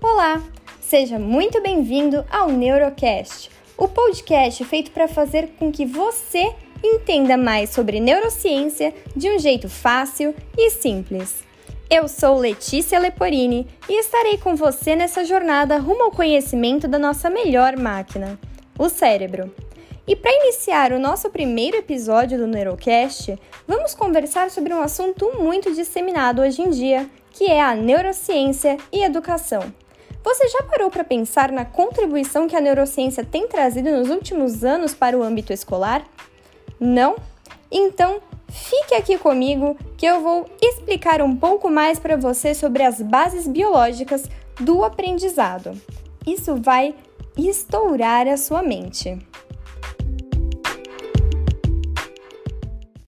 Olá, seja muito bem-vindo ao Neurocast, o podcast feito para fazer com que você entenda mais sobre neurociência de um jeito fácil e simples. Eu sou Letícia Leporini e estarei com você nessa jornada rumo ao conhecimento da nossa melhor máquina, o cérebro. E para iniciar o nosso primeiro episódio do Neurocast, vamos conversar sobre um assunto muito disseminado hoje em dia, que é a neurociência e educação. Você já parou para pensar na contribuição que a neurociência tem trazido nos últimos anos para o âmbito escolar? Não? Então, fique aqui comigo que eu vou explicar um pouco mais para você sobre as bases biológicas do aprendizado. Isso vai estourar a sua mente.